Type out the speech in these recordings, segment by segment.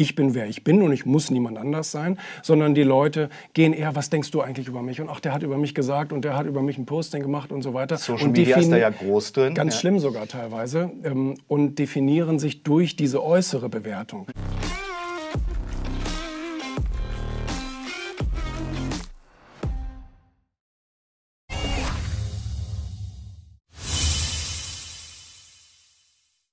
ich bin wer ich bin und ich muss niemand anders sein, sondern die Leute gehen eher, was denkst du eigentlich über mich? Und ach, der hat über mich gesagt und der hat über mich ein Posting gemacht und so weiter. Social und Media ist da ja groß drin. Ganz ja. schlimm sogar teilweise. Ähm, und definieren sich durch diese äußere Bewertung.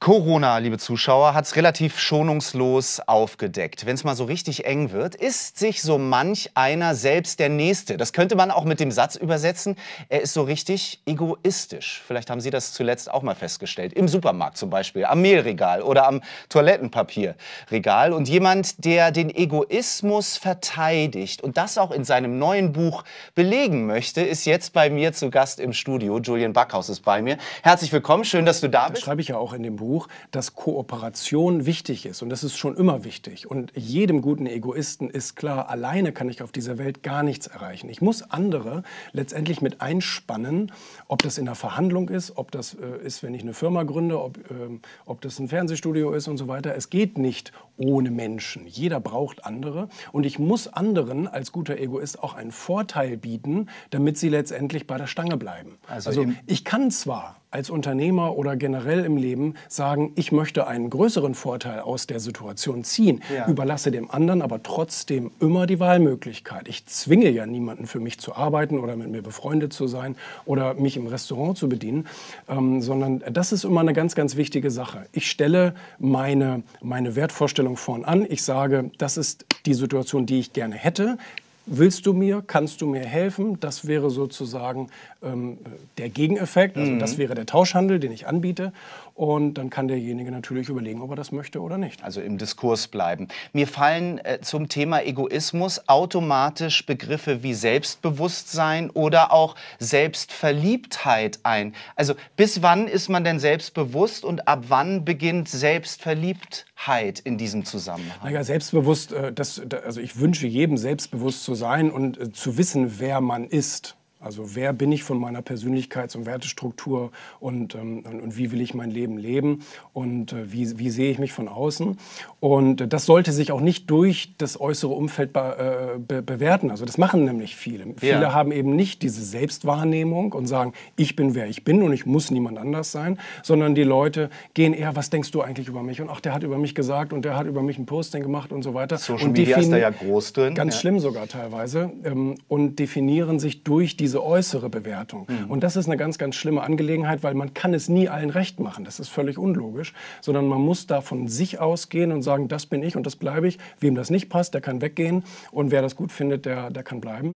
Corona, liebe Zuschauer, hat es relativ schonungslos aufgedeckt. Wenn es mal so richtig eng wird, ist sich so manch einer selbst der Nächste. Das könnte man auch mit dem Satz übersetzen, er ist so richtig egoistisch. Vielleicht haben Sie das zuletzt auch mal festgestellt. Im Supermarkt zum Beispiel, am Mehlregal oder am Toilettenpapierregal. Und jemand, der den Egoismus verteidigt und das auch in seinem neuen Buch belegen möchte, ist jetzt bei mir zu Gast im Studio. Julian Backhaus ist bei mir. Herzlich willkommen, schön, dass du da Das bist. schreibe ich ja auch in dem Buch, dass Kooperation wichtig ist. Und das ist schon immer wichtig. Und jedem guten Egoisten ist klar, alleine kann ich auf dieser Welt gar nichts erreichen. Ich muss andere letztendlich mit einspannen, ob das in einer Verhandlung ist, ob das äh, ist, wenn ich eine Firma gründe, ob, ähm, ob das ein Fernsehstudio ist und so weiter. Es geht nicht ohne Menschen. Jeder braucht andere. Und ich muss anderen als guter Egoist auch einen Vorteil bieten, damit sie letztendlich bei der Stange bleiben. Also also ich kann zwar als Unternehmer oder generell im Leben sagen, ich möchte einen größeren Vorteil aus der Situation ziehen, Ja. überlasse dem anderen aber trotzdem immer die Wahlmöglichkeit. Ich zwinge ja niemanden für mich zu arbeiten oder mit mir befreundet zu sein oder mich im Restaurant zu bedienen, ähm, sondern das ist immer eine ganz, ganz wichtige Sache. Ich stelle meine, meine Wertvorstellung vorn an. Ich sage, das ist die Situation, die ich gerne hätte. Willst du mir, kannst du mir helfen? Das wäre sozusagen ähm, der Gegeneffekt. Also das wäre der Tauschhandel, den ich anbiete. Und dann kann derjenige natürlich überlegen, ob er das möchte oder nicht. also im Diskurs bleiben. Mir fallen äh, zum Thema Egoismus automatisch Begriffe wie Selbstbewusstsein oder auch Selbstverliebtheit ein. Also bis wann ist man denn selbstbewusst und ab wann beginnt Selbstverliebtheit in diesem Zusammenhang? Naja, selbstbewusst, äh, das, da- also ich wünsche jedem selbstbewusst zu sein und äh, zu wissen, wer man ist. Also wer bin ich von meiner Persönlichkeits- und Wertestruktur und, ähm, und, wie will ich mein Leben leben und äh, wie, wie sehe ich mich von außen. Und äh, das sollte sich auch nicht durch das äußere Umfeld be, äh, be, bewerten. Also das machen nämlich viele. Viele haben eben nicht diese Selbstwahrnehmung und sagen, ich bin wer ich bin und ich muss niemand anders sein, sondern die Leute gehen eher, was denkst du eigentlich über mich? Und ach, der hat über mich gesagt und der hat über mich ein Posting gemacht und so weiter. Social und Media ist da ja groß drin. Ganz ja. schlimm sogar teilweise. Ähm, und definieren sich durch diese äußere Bewertung. Mhm. Und das ist eine ganz, ganz schlimme Angelegenheit, weil man kann es nie allen recht machen. Das ist völlig unlogisch. Sondern man muss da von sich ausgehen und sagen, das bin ich und das bleibe ich. Wem das nicht passt, der kann weggehen. Und wer das gut findet, der, der kann bleiben.